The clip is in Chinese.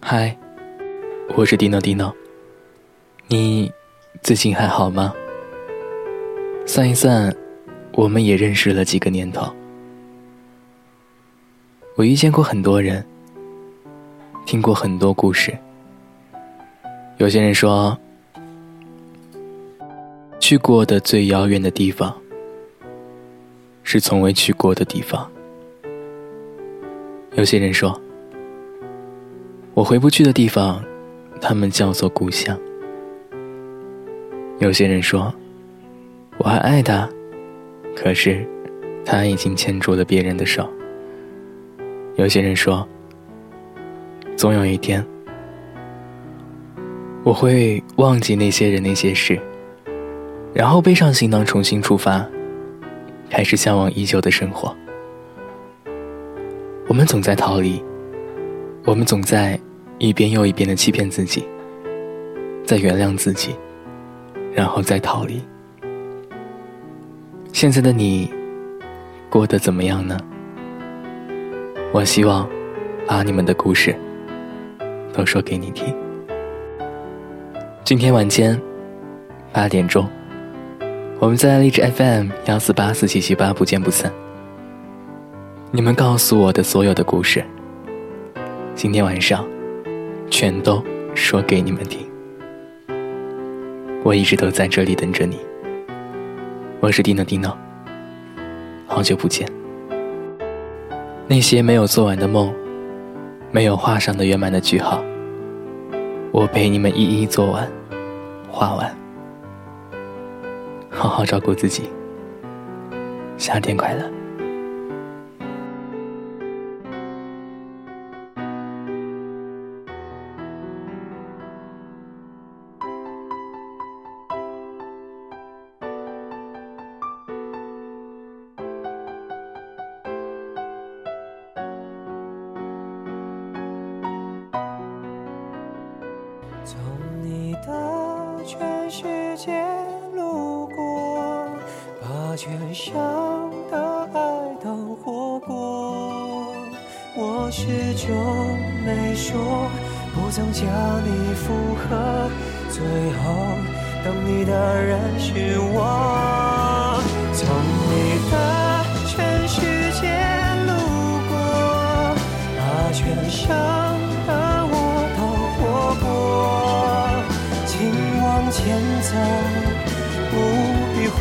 嗨，我是 Dino Dino。你最近还好吗？算一算，我们也认识了几个年头。我遇见过很多人，听过很多故事。有些人说，去过的最遥远的地方，是从未去过的地方。有些人说，我回不去的地方，他们叫做故乡。有些人说，我还爱他，可是他已经牵住了别人的手。有些人说，总有一天，我会忘记那些人那些事，然后背上行囊重新出发，开始向往已久的生活。我们总在逃离，我们总在一遍又一遍的欺骗自己，再原谅自己。然后再逃离。现在的你过得怎么样呢？我希望把你们的故事都说给你听。今天晚间八点钟，我们在荔枝 FM 幺四八四七七八不见不散。你们告诉我的所有的故事，今天晚上全都说给你们听。我一直都在这里等着你。我是蒂诺蒂诺，好久不见。那些没有做完的梦，没有画上的圆满的句号，我陪你们一一做完，画完。好好照顾自己，夏天快乐。街路过，把全乡的爱都活过。我始终没说，不曾将你附和，最后等你的人是我。